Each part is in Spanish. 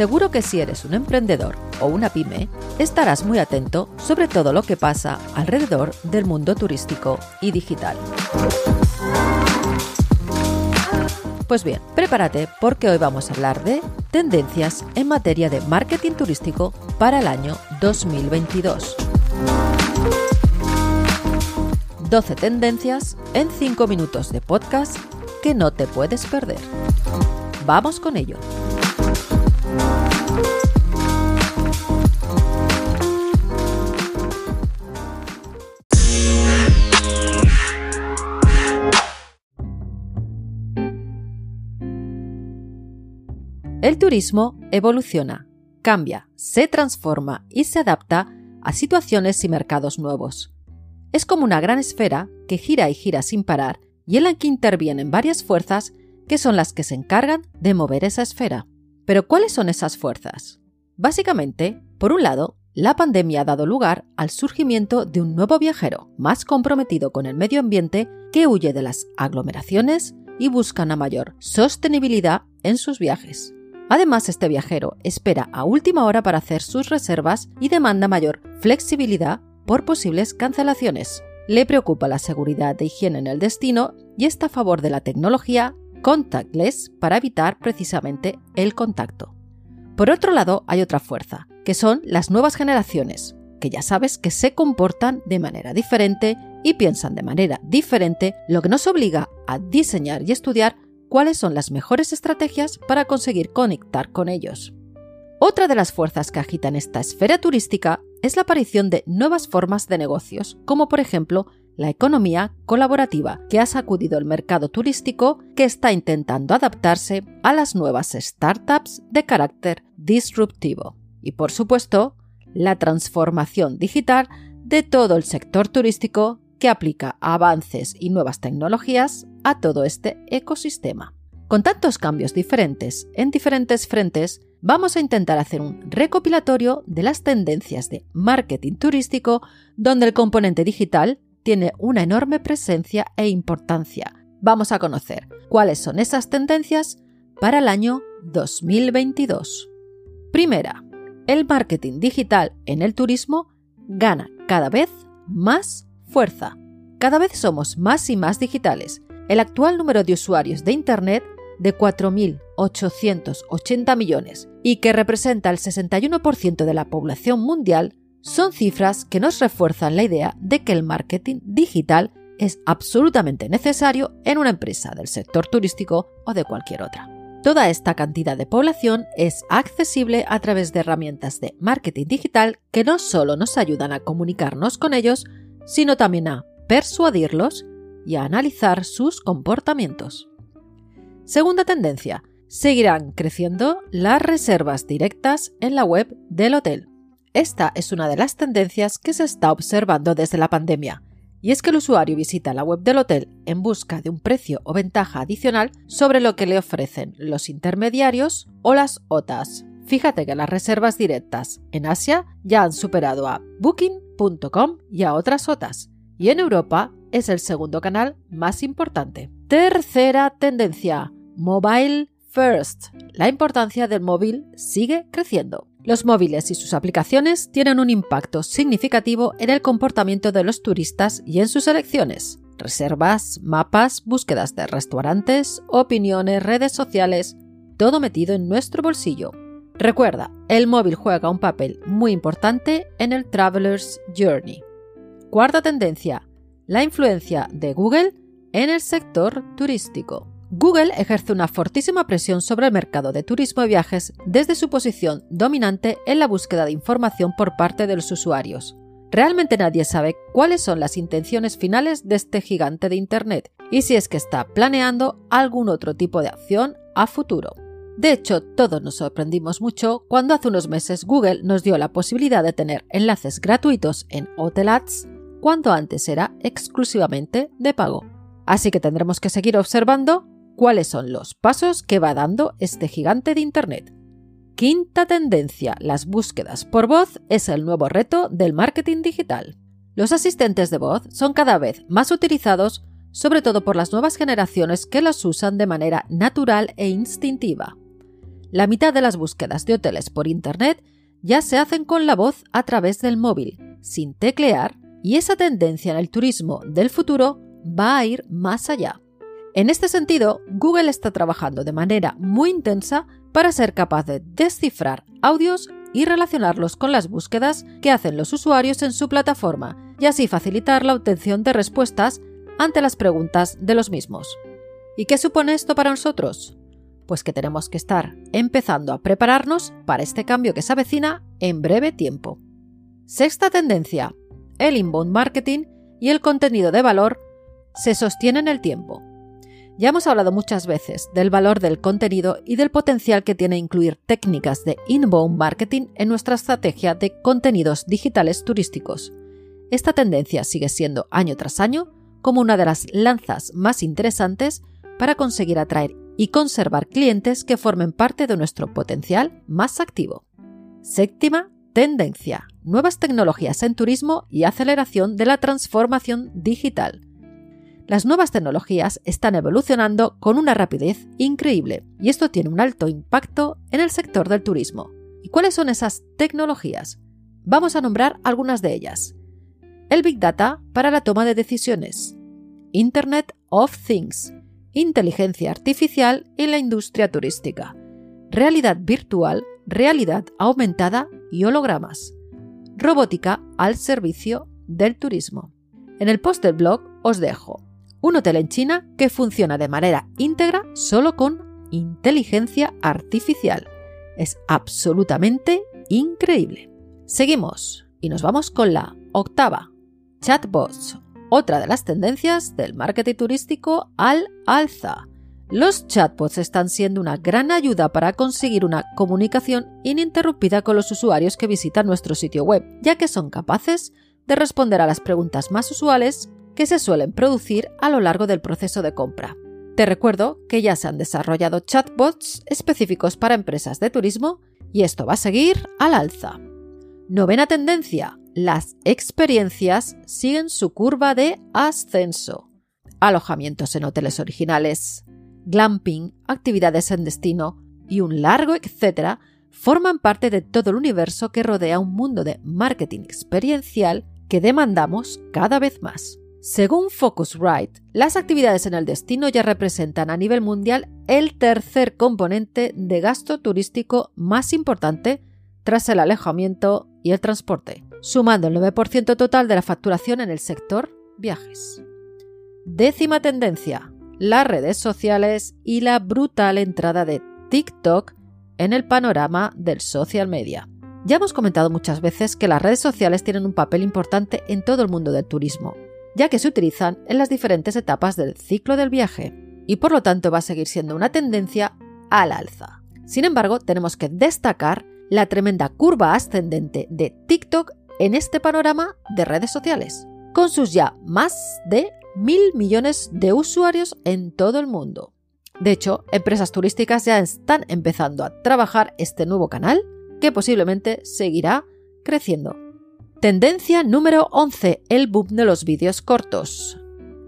Seguro que si eres un emprendedor o una pyme, estarás muy atento sobre todo lo que pasa alrededor del mundo turístico y digital. Pues bien, prepárate porque hoy vamos a hablar de tendencias en materia de marketing turístico para el año 2022. 12 tendencias en 5 minutos de podcast que no te puedes perder. Vamos con ello. Turismo evoluciona, cambia, se transforma y se adapta a situaciones y mercados nuevos. Es como una gran esfera que gira y gira sin parar y en la que intervienen varias fuerzas que son las que se encargan de mover esa esfera. Pero ¿cuáles son esas fuerzas? Básicamente, por un lado, la pandemia ha dado lugar al surgimiento de un nuevo viajero, más comprometido con el medio ambiente, que huye de las aglomeraciones y busca una mayor sostenibilidad en sus viajes. Además, este viajero espera a última hora para hacer sus reservas y demanda mayor flexibilidad por posibles cancelaciones. Le preocupa la seguridad de higiene en el destino y está a favor de la tecnología contactless para evitar precisamente el contacto. Por otro lado, hay otra fuerza, que son las nuevas generaciones, que ya sabes que se comportan de manera diferente y piensan de manera diferente, lo que nos obliga a diseñar y estudiar cuáles son las mejores estrategias para conseguir conectar con ellos. Otra de las fuerzas que agitan esta esfera turística es la aparición de nuevas formas de negocios, como por ejemplo la economía colaborativa, que ha sacudido el mercado turístico que está intentando adaptarse a las nuevas startups de carácter disruptivo. Y por supuesto, la transformación digital de todo el sector turístico que aplica avances y nuevas tecnologías a todo este ecosistema. Con tantos cambios diferentes en diferentes frentes, vamos a intentar hacer un recopilatorio de las tendencias de marketing turístico donde el componente digital tiene una enorme presencia e importancia. Vamos a conocer cuáles son esas tendencias para el año 2022. Primera, el marketing digital en el turismo gana cada vez más fuerza. Cada vez somos más y más digitales. El actual número de usuarios de Internet de 4.880 millones y que representa el 61% de la población mundial son cifras que nos refuerzan la idea de que el marketing digital es absolutamente necesario en una empresa del sector turístico o de cualquier otra. Toda esta cantidad de población es accesible a través de herramientas de marketing digital que no solo nos ayudan a comunicarnos con ellos, sino también a persuadirlos y a analizar sus comportamientos. Segunda tendencia, seguirán creciendo las reservas directas en la web del hotel. Esta es una de las tendencias que se está observando desde la pandemia, y es que el usuario visita la web del hotel en busca de un precio o ventaja adicional sobre lo que le ofrecen los intermediarios o las OTAs. Fíjate que las reservas directas en Asia ya han superado a Y a otras OTAs, y en Europa es el segundo canal más importante. Tercera tendencia, Mobile First. La importancia del móvil sigue creciendo. Los móviles y sus aplicaciones tienen un impacto significativo en el comportamiento de los turistas y en sus elecciones. Reservas, mapas, búsquedas de restaurantes, opiniones, redes sociales, todo metido en nuestro bolsillo. Recuerda, el móvil juega un papel muy importante en el Traveler's Journey. Cuarta tendencia, la influencia de Google en el sector turístico. Google ejerce una fortísima presión sobre el mercado de turismo y viajes desde su posición dominante en la búsqueda de información por parte de los usuarios. Realmente nadie sabe cuáles son las intenciones finales de este gigante de Internet y si es que está planeando algún otro tipo de acción a futuro. De hecho, todos nos sorprendimos mucho cuando hace unos meses Google nos dio la posibilidad de tener enlaces gratuitos en Hotel Ads cuando antes era exclusivamente de pago. Así que tendremos que seguir observando cuáles son los pasos que va dando este gigante de Internet. Quinta tendencia, las búsquedas por voz es el nuevo reto del marketing digital. Los asistentes de voz son cada vez más utilizados, sobre todo por las nuevas generaciones que los usan de manera natural e instintiva. La mitad de las búsquedas de hoteles por Internet ya se hacen con la voz a través del móvil, sin teclear, y esa tendencia en el turismo del futuro va a ir más allá. En este sentido, Google está trabajando de manera muy intensa para ser capaz de descifrar audios y relacionarlos con las búsquedas que hacen los usuarios en su plataforma y así facilitar la obtención de respuestas ante las preguntas de los mismos. ¿Y qué supone esto para nosotros? Pues que tenemos que estar empezando a prepararnos para este cambio que se avecina en breve tiempo. Sexta tendencia. El inbound marketing y el contenido de valor se sostienen en el tiempo. Ya hemos hablado muchas veces del valor del contenido y del potencial que tiene incluir técnicas de inbound marketing en nuestra estrategia de contenidos digitales turísticos. Esta tendencia sigue siendo año tras año como una de las lanzas más interesantes para conseguir atraer y conservar clientes que formen parte de nuestro potencial más activo. Séptima tendencia. Nuevas tecnologías en turismo y aceleración de la transformación digital. Las nuevas tecnologías están evolucionando con una rapidez increíble y esto tiene un alto impacto en el sector del turismo. ¿Y cuáles son esas tecnologías? Vamos a nombrar algunas de ellas. El Big Data para la toma de decisiones. Internet of Things inteligencia artificial en la industria turística, realidad virtual, realidad aumentada y hologramas, robótica al servicio del turismo. En el post del blog os dejo un hotel en China que funciona de manera íntegra solo con inteligencia artificial. Es absolutamente increíble. Seguimos y nos vamos con la octava, chatbots otra de las tendencias del marketing turístico al alza. Los chatbots están siendo una gran ayuda para conseguir una comunicación ininterrumpida con los usuarios que visitan nuestro sitio web, ya que son capaces de responder a las preguntas más usuales que se suelen producir a lo largo del proceso de compra. Te recuerdo que ya se han desarrollado chatbots específicos para empresas de turismo y esto va a seguir al alza. Novena tendencia, las experiencias siguen su curva de ascenso. Alojamientos en hoteles originales, glamping, actividades en destino y un largo etcétera forman parte de todo el universo que rodea un mundo de marketing experiencial que demandamos cada vez más. Según Focusrite, las actividades en el destino ya representan a nivel mundial el tercer componente de gasto turístico más importante tras el alojamiento y el transporte sumando el 9% total de la facturación en el sector viajes. Décima tendencia, las redes sociales y la brutal entrada de TikTok en el panorama del social media. Ya hemos comentado muchas veces que las redes sociales tienen un papel importante en todo el mundo del turismo, ya que se utilizan en las diferentes etapas del ciclo del viaje, y por lo tanto va a seguir siendo una tendencia al alza. Sin embargo, tenemos que destacar la tremenda curva ascendente de TikTok en este panorama de redes sociales, con sus ya más de mil millones de usuarios en todo el mundo. De hecho, empresas turísticas ya están empezando a trabajar este nuevo canal que posiblemente seguirá creciendo. Tendencia número 11, el boom de los vídeos cortos.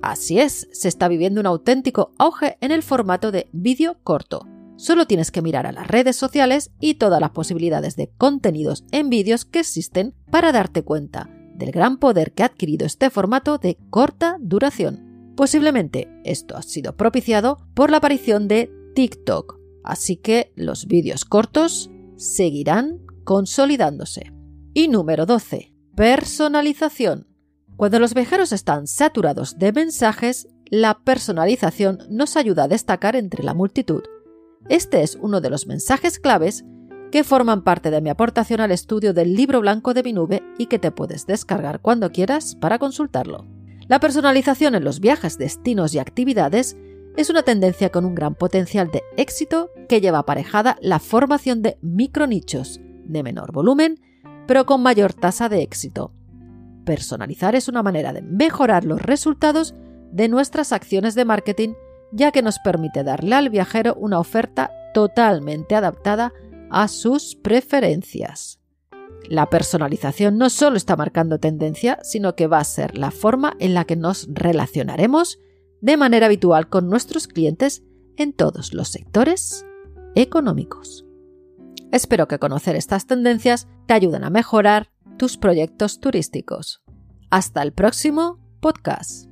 Así es, se está viviendo un auténtico auge en el formato de vídeo corto, Solo tienes que mirar a las redes sociales y todas las posibilidades de contenidos en vídeos que existen para darte cuenta del gran poder que ha adquirido este formato de corta duración. Posiblemente esto ha sido propiciado por la aparición de TikTok, así que los vídeos cortos seguirán consolidándose. Y número 12. Personalización. Cuando los viajeros están saturados de mensajes, la personalización nos ayuda a destacar entre la multitud este es uno de los mensajes claves que forman parte de mi aportación al estudio del libro blanco de mi nube y que te puedes descargar cuando quieras para consultarlo. La personalización en los viajes, destinos y actividades es una tendencia con un gran potencial de éxito que lleva aparejada la formación de micronichos de menor volumen, pero con mayor tasa de éxito. Personalizar es una manera de mejorar los resultados de nuestras acciones de marketing, ya que nos permite darle al viajero una oferta totalmente adaptada a sus preferencias. La personalización no solo está marcando tendencia, sino que va a ser la forma en la que nos relacionaremos de manera habitual con nuestros clientes en todos los sectores económicos. Espero que conocer estas tendencias te ayuden a mejorar tus proyectos turísticos. Hasta el próximo podcast.